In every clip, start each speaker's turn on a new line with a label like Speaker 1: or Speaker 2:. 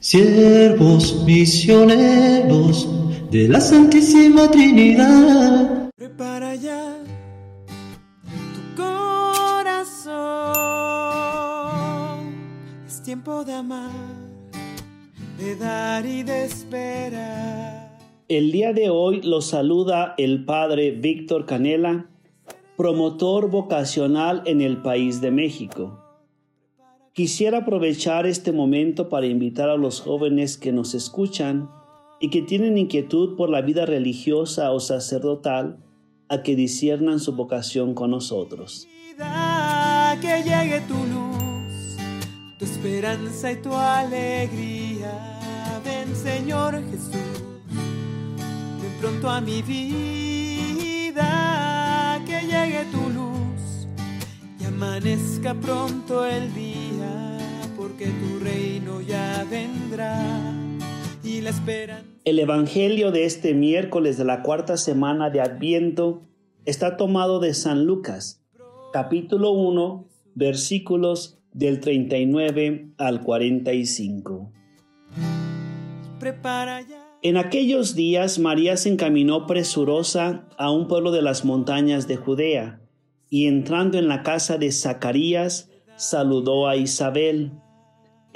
Speaker 1: Siervos misioneros de la Santísima Trinidad.
Speaker 2: Prepara ya tu corazón. Es tiempo de amar, de dar y de esperar.
Speaker 3: El día de hoy los saluda el Padre Víctor Canela, promotor vocacional en el país de México. Quisiera aprovechar este momento para invitar a los jóvenes que nos escuchan y que tienen inquietud por la vida religiosa o sacerdotal a que disiernan su vocación con nosotros.
Speaker 2: Que llegue tu luz, tu esperanza y tu alegría. Ven Señor Jesús, ven pronto a mi vida. Que llegue tu luz y amanezca pronto el día que tu reino ya vendrá y la.
Speaker 3: El Evangelio de este miércoles de la cuarta semana de Adviento está tomado de San Lucas, capítulo 1, versículos del 39 al 45.
Speaker 2: Prepara ya.
Speaker 3: En aquellos días María se encaminó presurosa a un pueblo de las montañas de Judea, y entrando en la casa de Zacarías, saludó a Isabel.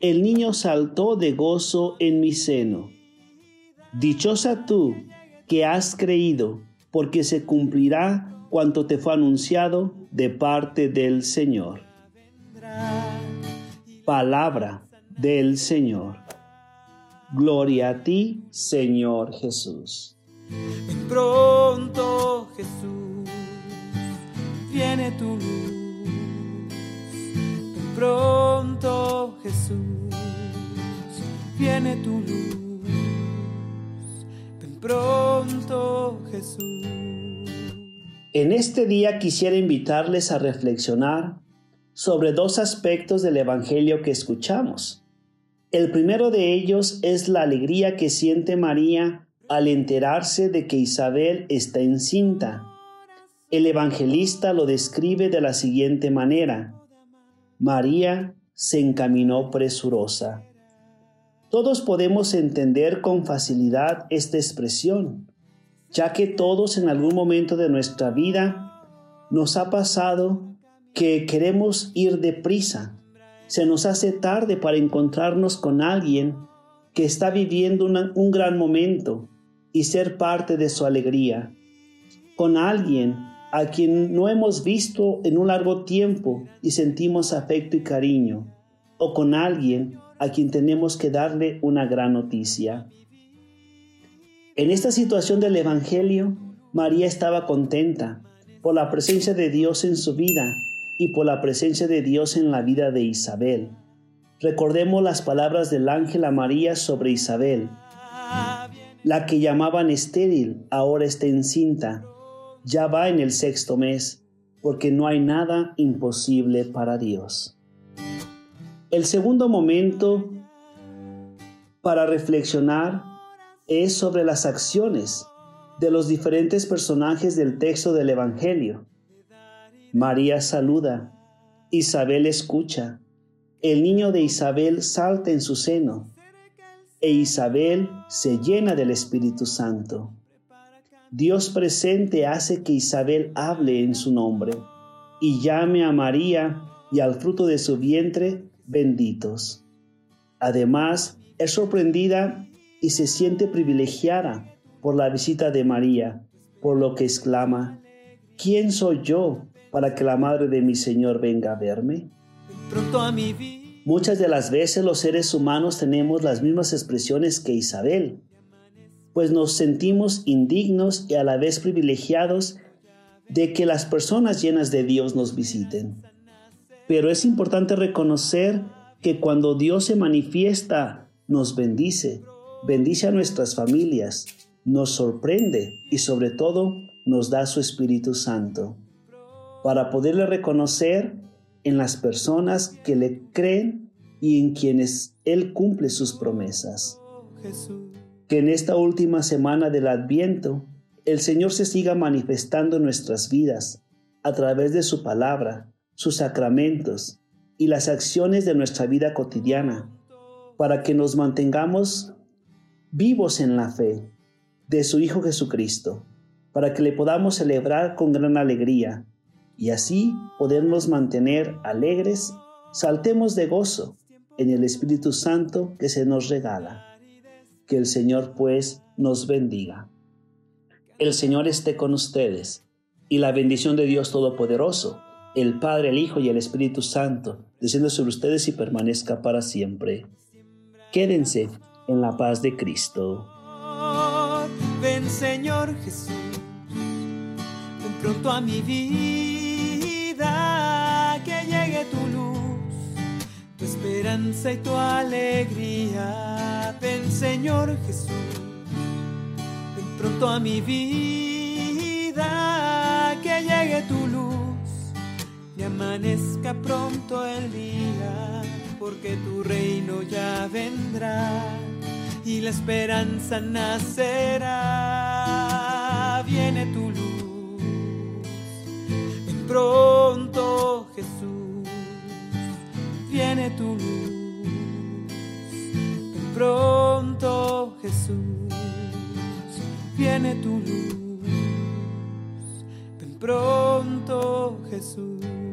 Speaker 3: el niño saltó de gozo en mi seno. Dichosa tú que has creído, porque se cumplirá cuanto te fue anunciado de parte del Señor. Palabra del Señor. Gloria a ti, Señor Jesús.
Speaker 2: pronto, Jesús, viene tu luz. pronto, Jesús viene tu luz. pronto, Jesús.
Speaker 3: En este día quisiera invitarles a reflexionar sobre dos aspectos del Evangelio que escuchamos. El primero de ellos es la alegría que siente María al enterarse de que Isabel está encinta. El evangelista lo describe de la siguiente manera. María se encaminó presurosa. Todos podemos entender con facilidad esta expresión, ya que todos en algún momento de nuestra vida nos ha pasado que queremos ir deprisa. Se nos hace tarde para encontrarnos con alguien que está viviendo un gran momento y ser parte de su alegría. Con alguien a quien no hemos visto en un largo tiempo y sentimos afecto y cariño. O con alguien a quien tenemos que darle una gran noticia. En esta situación del Evangelio, María estaba contenta por la presencia de Dios en su vida y por la presencia de Dios en la vida de Isabel. Recordemos las palabras del ángel a María sobre Isabel. La que llamaban estéril ahora está encinta, ya va en el sexto mes, porque no hay nada imposible para Dios. El segundo momento para reflexionar es sobre las acciones de los diferentes personajes del texto del Evangelio. María saluda, Isabel escucha, el niño de Isabel salta en su seno e Isabel se llena del Espíritu Santo. Dios presente hace que Isabel hable en su nombre y llame a María y al fruto de su vientre benditos. Además, es sorprendida y se siente privilegiada por la visita de María, por lo que exclama, ¿quién soy yo para que la madre de mi Señor venga a verme? Muchas de las veces los seres humanos tenemos las mismas expresiones que Isabel, pues nos sentimos indignos y a la vez privilegiados de que las personas llenas de Dios nos visiten. Pero es importante reconocer que cuando Dios se manifiesta nos bendice, bendice a nuestras familias, nos sorprende y sobre todo nos da su Espíritu Santo para poderle reconocer en las personas que le creen y en quienes Él cumple sus promesas. Que en esta última semana del Adviento el Señor se siga manifestando en nuestras vidas a través de su palabra, sus sacramentos y las acciones de nuestra vida cotidiana, para que nos mantengamos vivos en la fe de su Hijo Jesucristo, para que le podamos celebrar con gran alegría y así podernos mantener alegres, saltemos de gozo en el Espíritu Santo que se nos regala. Que el Señor pues nos bendiga. El Señor esté con ustedes y la bendición de Dios Todopoderoso, el Padre, el Hijo y el Espíritu Santo, descienda sobre ustedes y permanezca para siempre. Quédense en la paz de Cristo.
Speaker 2: Ven Señor Jesús, ven pronto a mi vida, que llegue tu luz, tu esperanza y tu alegría. Señor Jesús, ven pronto a mi vida, que llegue tu luz y amanezca pronto el día, porque tu reino ya vendrá y la esperanza nacerá. Viene tu luz, ven pronto Jesús, viene tu luz, ven pronto Jesús, viene tu luz, ven pronto Jesús.